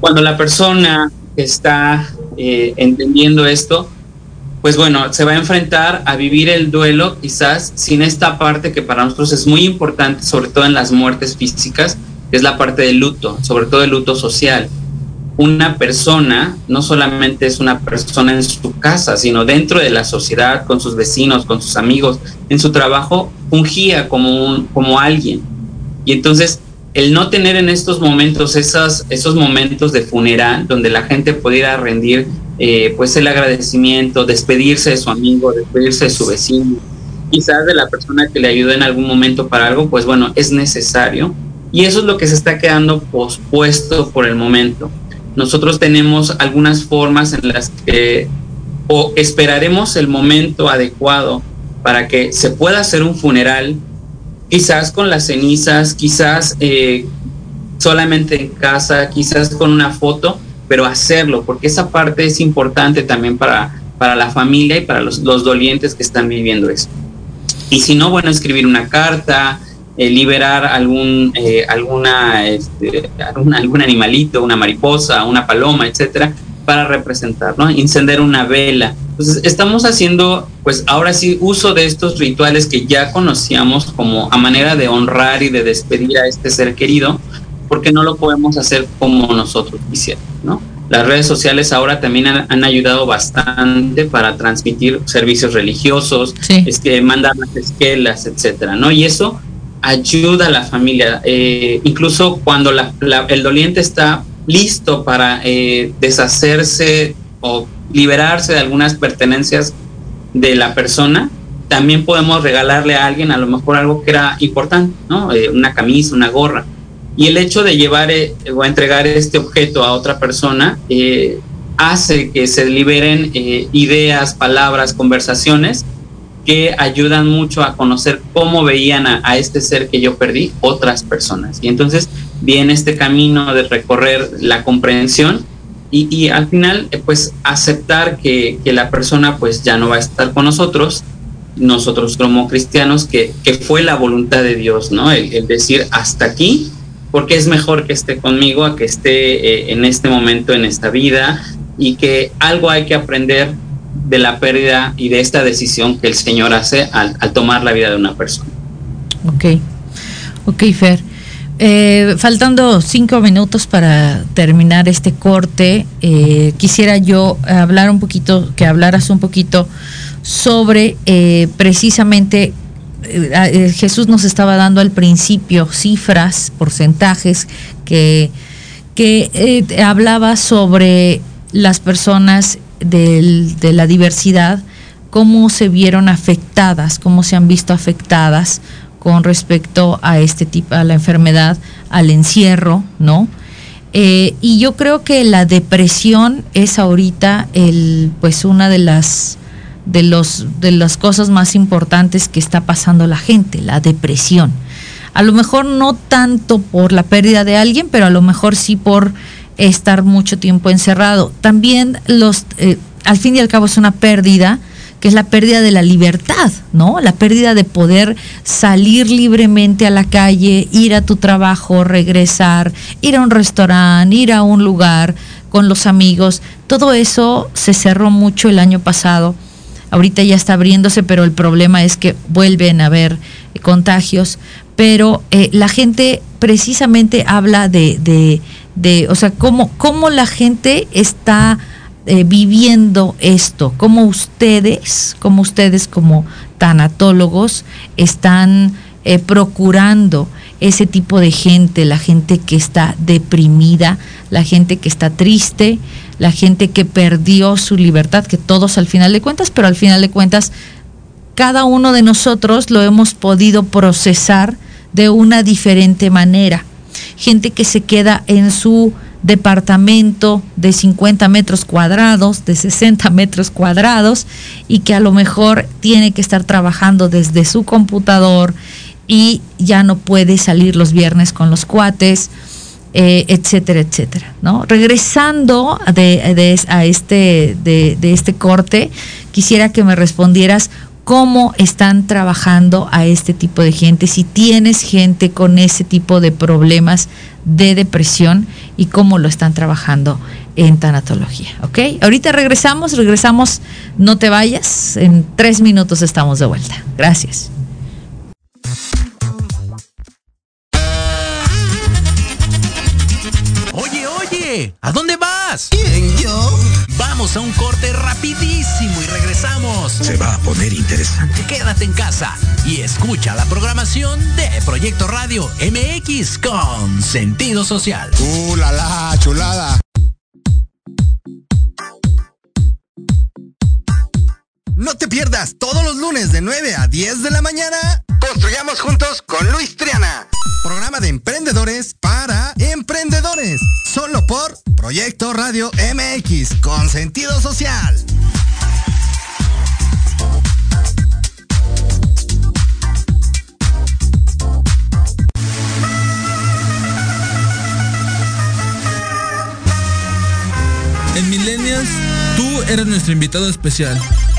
Cuando la persona está eh, entendiendo esto, pues bueno, se va a enfrentar a vivir el duelo quizás sin esta parte que para nosotros es muy importante, sobre todo en las muertes físicas, que es la parte del luto, sobre todo el luto social. Una persona no solamente es una persona en su casa, sino dentro de la sociedad, con sus vecinos, con sus amigos, en su trabajo, fungía como, como alguien. Y entonces el no tener en estos momentos esos, esos momentos de funeral donde la gente pudiera rendir eh, pues el agradecimiento, despedirse de su amigo, despedirse de su vecino, quizás de la persona que le ayudó en algún momento para algo, pues bueno, es necesario. Y eso es lo que se está quedando pospuesto por el momento. Nosotros tenemos algunas formas en las que o esperaremos el momento adecuado para que se pueda hacer un funeral quizás con las cenizas, quizás eh, solamente en casa, quizás con una foto, pero hacerlo, porque esa parte es importante también para, para la familia y para los, dolientes que están viviendo eso. Y si no, bueno, escribir una carta, eh, liberar algún, eh, alguna, este, algún, algún animalito, una mariposa, una paloma, etcétera, para representar, ¿no? Encender una vela. Entonces, estamos haciendo, pues ahora sí, uso de estos rituales que ya conocíamos como a manera de honrar y de despedir a este ser querido, porque no lo podemos hacer como nosotros quisiéramos, ¿no? Las redes sociales ahora también han, ayudado bastante para transmitir servicios religiosos, este, mandar las esquelas, etcétera, ¿no? Y eso ayuda a la familia. Eh, incluso cuando el doliente está listo para eh, deshacerse o liberarse de algunas pertenencias de la persona, también podemos regalarle a alguien a lo mejor algo que era importante, ¿no? Eh, una camisa, una gorra. Y el hecho de llevar eh, o entregar este objeto a otra persona hace que se liberen ideas, palabras, conversaciones que ayudan mucho a conocer cómo veían a, este ser que yo perdí otras personas. Y entonces viene este camino de recorrer la comprensión y, al final eh, pues aceptar que, la persona pues ya no va a estar con nosotros, nosotros como cristianos, que, fue la voluntad de Dios, ¿no? El, decir hasta aquí, porque es mejor que esté conmigo a que esté eh, en este momento, en esta vida, y que algo hay que aprender de la pérdida y de esta decisión que el Señor hace al, al tomar la vida de una persona. Ok, ok, Fer. Eh, faltando cinco minutos para terminar este corte, eh, quisiera yo hablar un poquito, que hablaras un poquito sobre eh, precisamente Jesús nos estaba dando al principio cifras, porcentajes que, que hablaba sobre las personas de la diversidad, cómo se vieron afectadas, cómo se han visto afectadas con respecto a este tipo, a la enfermedad, al encierro, ¿no? Eh, y yo creo que la depresión es ahorita el, pues una de las de los de las cosas más importantes que está pasando la gente, la depresión. A lo mejor no tanto por la pérdida de alguien, pero a lo mejor sí por estar mucho tiempo encerrado. También los, eh, al fin y al cabo es una pérdida que es la pérdida de la libertad, ¿no? La pérdida de poder salir libremente a la calle, ir a tu trabajo, regresar, ir a un restaurante, ir a un lugar con los amigos. Todo eso se cerró mucho el año pasado. Ahorita ya está abriéndose, pero el problema es que vuelven a haber contagios. Pero eh, la gente precisamente habla de, de, de o sea, cómo, cómo la gente está eh, viviendo esto? ¿Cómo ustedes, como ustedes como tanatólogos, están eh, procurando ese tipo de gente, la gente que está deprimida, la gente que está triste, la gente que perdió su libertad, que todos al final de cuentas, pero al final de cuentas, cada uno de nosotros lo hemos podido procesar de una diferente manera. Gente que se queda en su departamento de 50 metros cuadrados, de 60 metros cuadrados, y que a lo mejor tiene que estar trabajando desde su computador y ya no puede salir los viernes con los cuates, eh, etcétera, etcétera. ¿no? Regresando a este, de este corte, quisiera que me respondieras cómo están trabajando a este tipo de gente, si tienes gente con ese tipo de problemas de depresión y cómo lo están trabajando en tanatología. ¿Ok? Ahorita regresamos, regresamos, no te vayas, en tres minutos estamos de vuelta. Gracias. Oye, oye, ¿a dónde vas? ¿Quién, yo? Vamos a un corte rapidísimo y regresamos. Se va a poner interesante. Quédate en casa y escucha la programación de Proyecto Radio MX con sentido social. ¡Uh, la, la chulada! No te pierdas todos los lunes de 9 a 10 de la mañana. Construyamos juntos con Luis Triana. Programa de emprendedores para emprendedores. Solo por Proyecto Radio MX con sentido social. En Millennials, tú eres nuestro invitado especial.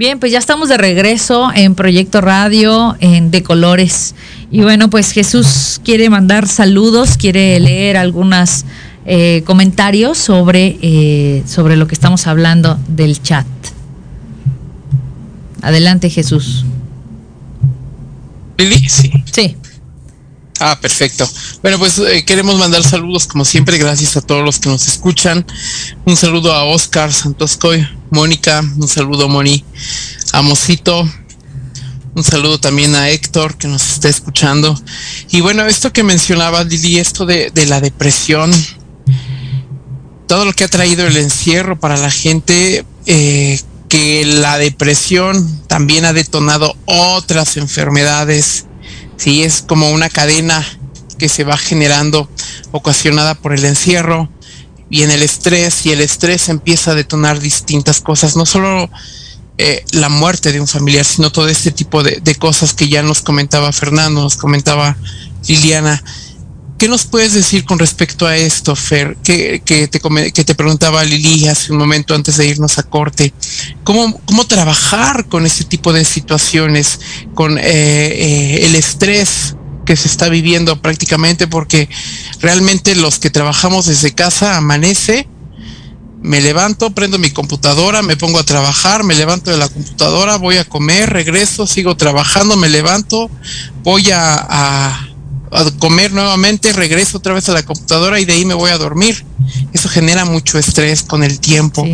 Bien, pues ya estamos de regreso en Proyecto Radio en De Colores. Y bueno, pues Jesús quiere mandar saludos, quiere leer algunos eh, comentarios sobre, eh, sobre lo que estamos hablando del chat. Adelante, Jesús. Sí. Sí. Ah, perfecto. Bueno, pues eh, queremos mandar saludos como siempre, gracias a todos los que nos escuchan. Un saludo a Oscar Santoscoy, Mónica, un saludo Moni, a Mosito, Un saludo también a Héctor que nos está escuchando. Y bueno, esto que mencionaba Lili, esto de, la depresión, todo lo que ha traído el encierro para la gente, eh, que la depresión también ha detonado otras enfermedades. Sí, es como una cadena que se va generando ocasionada por el encierro y en el estrés y el estrés empieza a detonar distintas cosas, no solo eh, la muerte de un familiar, sino todo este tipo de, cosas que ya nos comentaba Fernando, nos comentaba Liliana. ¿Qué nos puedes decir con respecto a esto, Fer? Que, que, te, que te preguntaba Lili hace un momento antes de irnos a corte. ¿Cómo, cómo trabajar con este tipo de situaciones, con eh, eh, el estrés que se está viviendo prácticamente? Porque realmente los que trabajamos desde casa amanece me levanto, prendo mi computadora, me pongo a trabajar, me levanto de la computadora, voy a comer, regreso, sigo trabajando, me levanto, voy a, comer nuevamente, regreso otra vez a la computadora y de ahí me voy a dormir. Eso genera mucho estrés con el tiempo.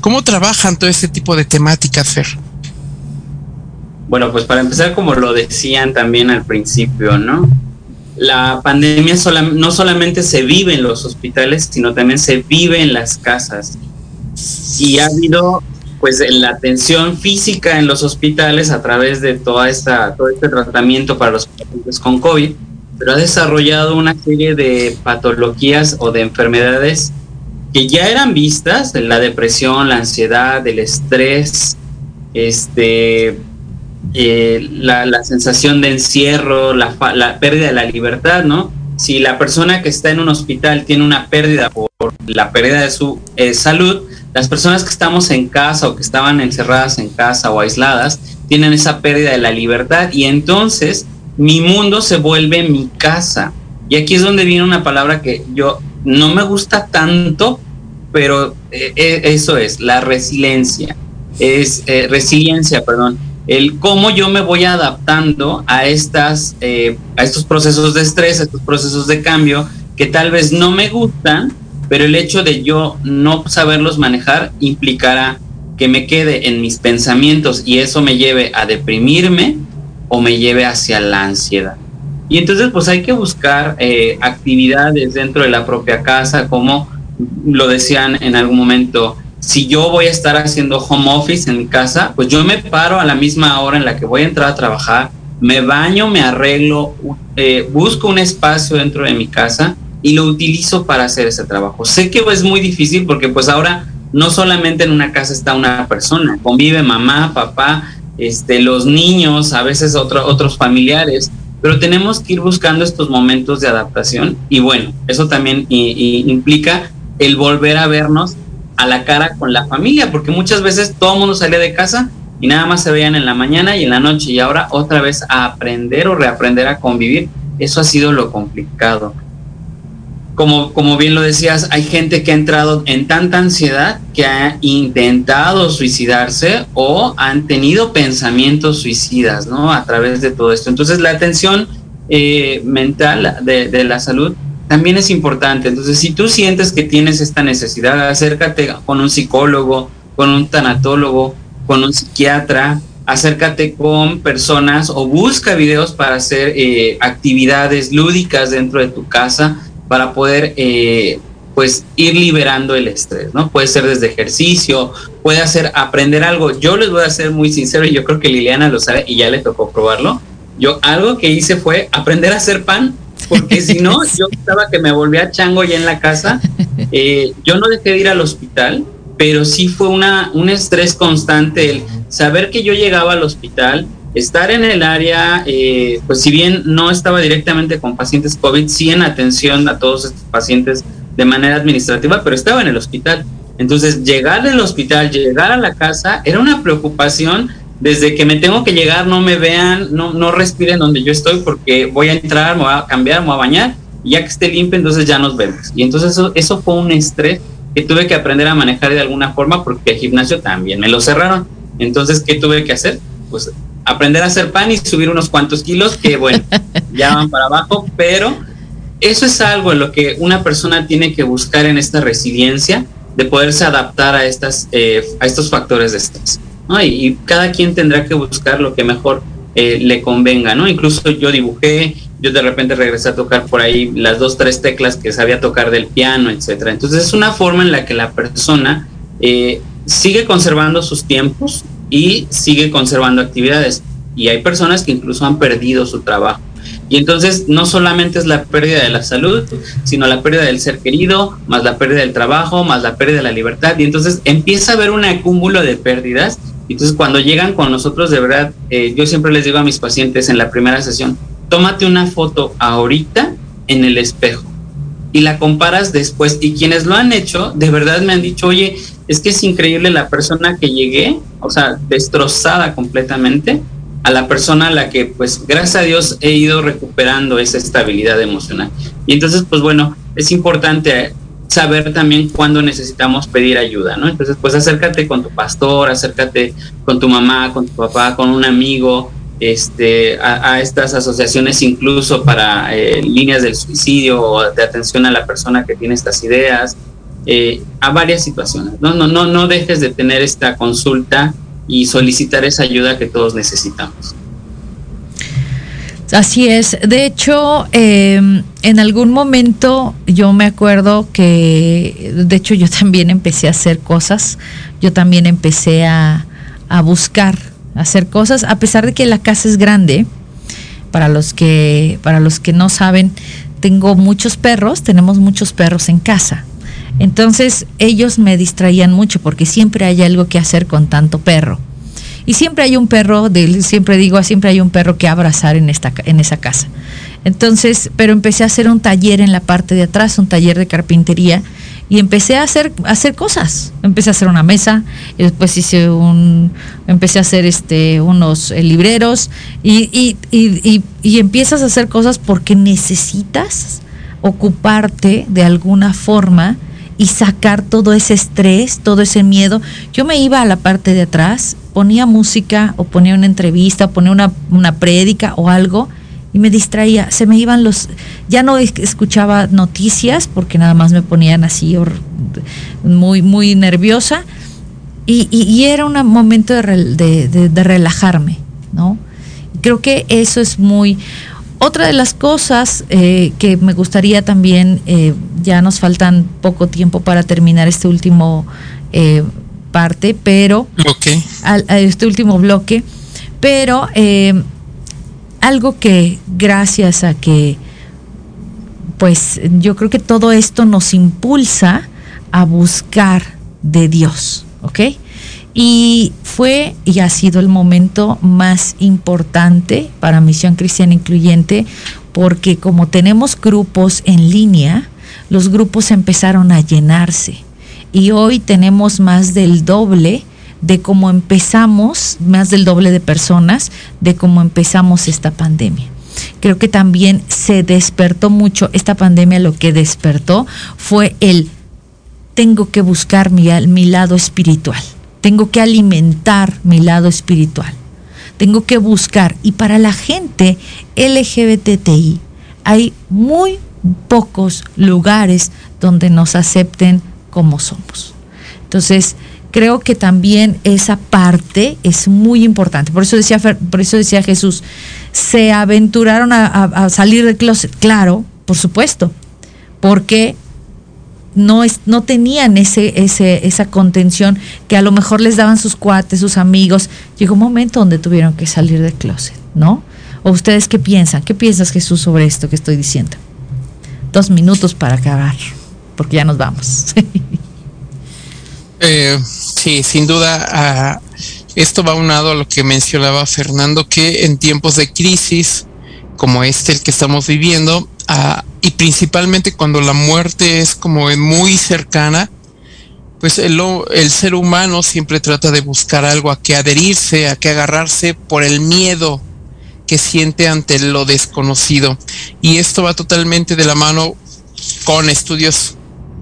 ¿Cómo trabajan todo ese tipo de temáticas, Fer? Bueno, pues para empezar, como lo decían también al principio, ¿no? la pandemia no solamente se vive en los hospitales, sino también se vive en las casas. Y ha habido pues la atención física en los hospitales a través de toda esta, todo este tratamiento para los pacientes con COVID, pero ha desarrollado una serie de patologías o de enfermedades que ya eran vistas, la depresión, la ansiedad, el estrés, este, eh, la, sensación de encierro, la, pérdida de la libertad, ¿no? Si la persona que está en un hospital tiene una pérdida por la pérdida de su eh, salud, las personas que estamos en casa o que estaban encerradas en casa o aisladas tienen esa pérdida de la libertad y entonces mi mundo se vuelve mi casa. Y aquí es donde viene una palabra que yo no me gusta tanto, pero eh, eso es, la resiliencia. Es resiliencia, perdón el cómo yo me voy adaptando a, estas, eh, a estos procesos de estrés, a estos procesos de cambio que tal vez no me gustan, pero el hecho de yo no saberlos manejar implicará que me quede en mis pensamientos y eso me lleve a deprimirme o me lleve hacia la ansiedad. Y entonces pues hay que buscar eh, actividades dentro de la propia casa, como lo decían en algún momento, si yo voy a estar haciendo home office en mi casa, pues yo me paro a la misma hora en la que voy a entrar a trabajar, me baño, me arreglo, eh, busco un espacio dentro de mi casa y lo utilizo para hacer ese trabajo. Sé que es muy difícil porque pues ahora no solamente en una casa está una persona, convive mamá, papá, este, los niños, a veces otros familiares, pero tenemos que ir buscando estos momentos de adaptación y bueno, eso también implica el volver a vernos a la cara con la familia, porque muchas veces todo el mundo salía de casa y nada más se veían en la mañana y en la noche y ahora otra vez a aprender o reaprender a convivir, eso ha sido lo complicado. Como, como bien lo decías, hay gente que ha entrado en tanta ansiedad que ha intentado suicidarse o han tenido pensamientos suicidas, ¿no? A través de todo esto. Entonces la atención eh, mental de, de la salud también es importante. Entonces, si tú sientes que tienes esta necesidad, acércate con un psicólogo, con un tanatólogo, con un psiquiatra, acércate con personas o busca videos para hacer eh, actividades lúdicas dentro de tu casa para poder eh, pues ir liberando el estrés, ¿no? Puede ser desde ejercicio, puede hacer aprender algo. Yo les voy a ser muy sincero y yo creo que Liliana lo sabe y ya le tocó probarlo. Yo algo que hice fue aprender a hacer pan porque si no, <laughs> yo estaba que me volvía chango ya en la casa. Eh, yo no dejé de ir al hospital, pero sí fue una, un estrés constante el saber que yo llegaba al hospital, estar en el área, eh, pues si bien no estaba directamente con pacientes COVID, sí en atención a todos estos pacientes de manera administrativa, pero estaba en el hospital. Entonces, llegar del hospital, llegar a la casa, era una preocupación desde que me tengo que llegar, no me vean, no, no respiren donde yo estoy porque voy a entrar, me voy a cambiar, me voy a bañar y ya que esté limpio, entonces ya nos vemos. Y entonces eso, eso fue un estrés que tuve que aprender a manejar de alguna forma porque el gimnasio también me lo cerraron. Entonces, ¿qué tuve que hacer? Pues aprender a hacer pan y subir unos cuantos kilos que, bueno, <laughs> ya van para abajo, pero eso es algo en lo que una persona tiene que buscar en esta resiliencia de poderse adaptar a, estas, eh, a estos factores de estrés. Y, cada quien tendrá que buscar lo que mejor eh, le convenga, ¿no? Incluso yo dibujé, yo de repente regresé a tocar por ahí las dos, tres teclas que sabía tocar del piano, etcétera. Entonces es una forma en la que la persona eh, sigue conservando sus tiempos y sigue conservando actividades. Y hay personas que incluso han perdido su trabajo. Y entonces no solamente es la pérdida de la salud, sino la pérdida del ser querido, más la pérdida del trabajo, más la pérdida de la libertad. Y entonces empieza a haber un acúmulo de pérdidas. Entonces cuando llegan con nosotros, de verdad, eh, yo siempre les digo a mis pacientes en la primera sesión, tómate una foto ahorita en el espejo y la comparas después. Y quienes lo han hecho, de verdad me han dicho, oye, es que es increíble la persona que llegué, o sea, destrozada completamente, a la persona a la que, pues, gracias a Dios he ido recuperando esa estabilidad emocional. Y entonces, pues bueno, es importante saber también cuándo necesitamos pedir ayuda, ¿no? Entonces, pues acércate con tu pastor, acércate con tu mamá, con tu papá, con un amigo, este, a, estas asociaciones incluso para eh, líneas del suicidio o de atención a la persona que tiene estas ideas, eh, a varias situaciones. No, no, no, no dejes de tener esta consulta y solicitar esa ayuda que todos necesitamos. Así es. De hecho, em, en algún momento yo me acuerdo que, de hecho, yo también empecé a hacer cosas. Yo también empecé a, a buscar hacer cosas, a pesar de que la casa es grande. Para los que, para los que no saben, tengo muchos perros. Tenemos muchos perros en casa. Entonces ellos me distraían mucho porque siempre hay algo que hacer con tanto perro. Y siempre hay un perro, siempre digo, siempre hay un perro que abrazar en, esta, en esa casa. Entonces, pero empecé a hacer un taller en la parte de atrás, un taller de carpintería, y empecé a hacer, hacer cosas. Empecé a hacer una mesa, después hice un, empecé a hacer este, unos eh, libreros, y, y, y, y empiezas a hacer cosas porque necesitas ocuparte de alguna forma y sacar todo ese estrés, todo ese miedo. Yo me iba a la parte de atrás, ponía música o ponía una entrevista, o ponía una, una prédica o algo y me distraía. Se me iban los, ya no escuchaba noticias porque nada más me ponían así muy, muy nerviosa y, era un momento de, de relajarme, ¿no? Creo que eso es muy, otra de las cosas eh, que me gustaría también, eh, ya nos faltan poco tiempo para terminar este último eh, parte, pero este último bloque, pero algo que gracias a que, pues yo creo que todo esto nos impulsa a buscar de Dios, ¿ok? Y fue y ha sido el momento más importante para Misión Cristiana Incluyente porque como tenemos grupos en línea, los grupos empezaron a llenarse. Y hoy tenemos más del doble de cómo empezamos, más del doble de personas de cómo empezamos esta pandemia. Creo que también se despertó mucho, esta pandemia lo que despertó fue el tengo que buscar mi, mi lado espiritual tengo que alimentar mi lado espiritual. Tengo que buscar. Y para la gente LGBTI hay muy pocos lugares donde nos acepten como somos. Entonces, creo que también esa parte es muy importante. Por eso decía, por eso decía Jesús, se aventuraron a, salir del closet. Claro, por supuesto, porque no, no tenían ese, ese, esa contención que a lo mejor les daban sus cuates, sus amigos. Llegó un momento donde tuvieron que salir del closet, ¿no? ¿O ustedes qué piensan? ¿Qué piensas Jesús sobre esto que estoy diciendo? Dos minutos para acabar, porque ya nos vamos. <laughs> eh, sí, sin duda, esto va unado a lo que mencionaba Fernando, que en tiempos de crisis como este el que estamos viviendo, y principalmente cuando la muerte es como muy cercana, pues el, el, ser humano siempre trata de buscar algo a que adherirse, a que agarrarse por el miedo que siente ante lo desconocido. Y esto va totalmente de la mano con estudios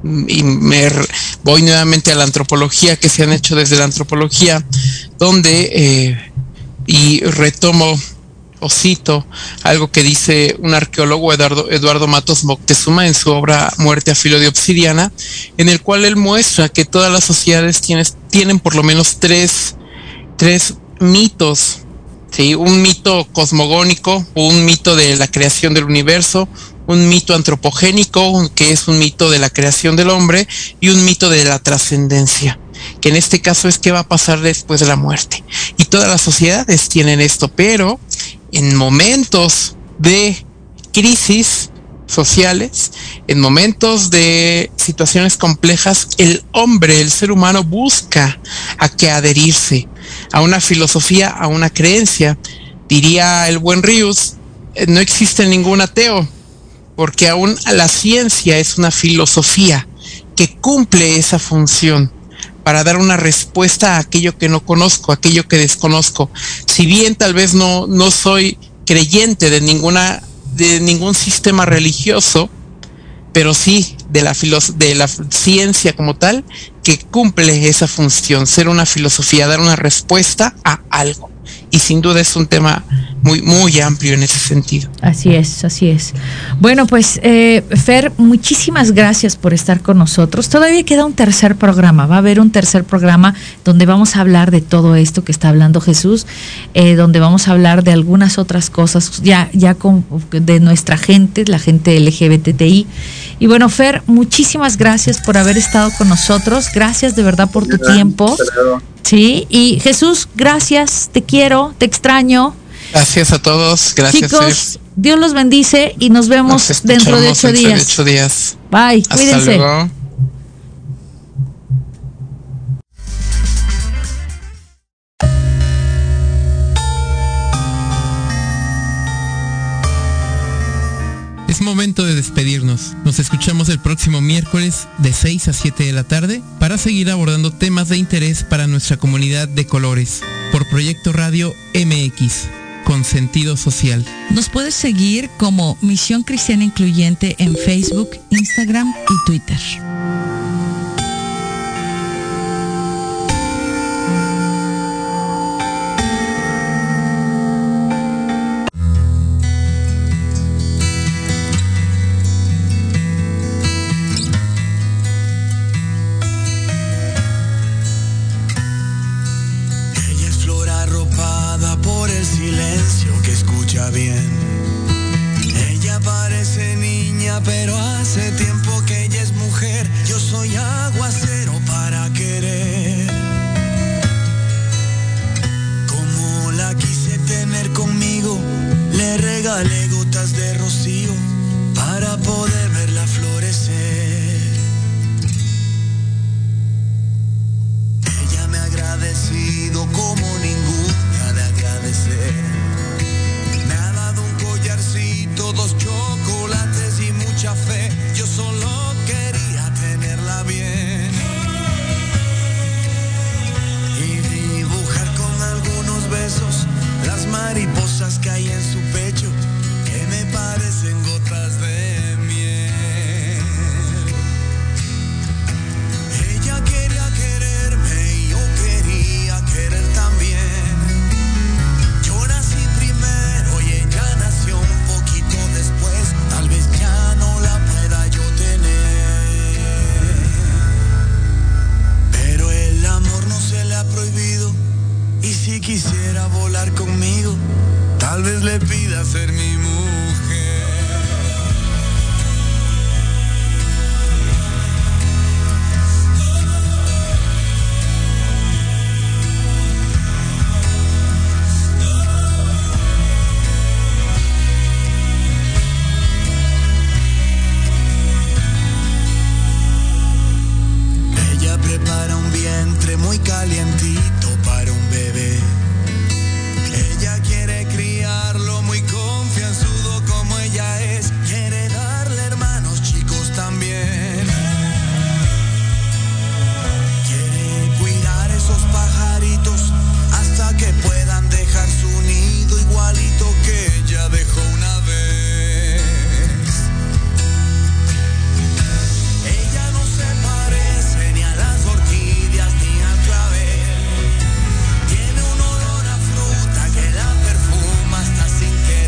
y me voy nuevamente a la antropología que se han hecho desde la antropología, donde, eh, y retomo o cito algo que dice un arqueólogo Eduardo, Eduardo Matos Moctezuma en su obra Muerte a filo de obsidiana, en el cual él muestra que todas las sociedades tienen, por lo menos tres, tres mitos ¿sí? Un mito cosmogónico, un mito de la creación del universo, un mito antropogénico, que es un mito de la creación del hombre, y un mito de la trascendencia, que en este caso es qué va a pasar después de la muerte. Y todas las sociedades tienen esto, pero en momentos de crisis sociales, en momentos de situaciones complejas, el hombre, el ser humano busca a que adherirse a una filosofía, a una creencia. Diría el buen Rius, eh, no existe ningún ateo, porque aún la ciencia es una filosofía que cumple esa función para dar una respuesta a aquello que no conozco, aquello que desconozco. Si bien tal vez no, no soy creyente de ninguna de ningún sistema religioso, pero sí de la, de la ciencia como tal, que cumple esa función, ser una filosofía, dar una respuesta a algo y sin duda es un tema muy, muy amplio en ese sentido. Así es, así es. Bueno, pues eh, Fer, muchísimas gracias por estar con nosotros. Todavía queda un tercer programa, va a haber un tercer programa donde vamos a hablar de todo esto que está hablando Jesús, eh, donde vamos a hablar de algunas otras cosas ya, ya con, de nuestra gente, la gente LGBTI. Y bueno, Fer, muchísimas gracias por haber estado con nosotros. Gracias de verdad por tu tiempo. Sí, y Jesús, gracias, te quiero, te extraño. Gracias a todos, gracias. Chicos, Dios los bendice y nos vemos dentro de ocho días. De ocho días. Bye, Hasta cuídense. Luego. Es momento de despedirnos. Nos escuchamos el próximo miércoles de 6 a 7 de la tarde para seguir abordando temas de interés para nuestra comunidad de colores por Proyecto Radio MX con sentido social. Nos puedes seguir como Misión Cristiana Incluyente en Facebook, Instagram y Twitter.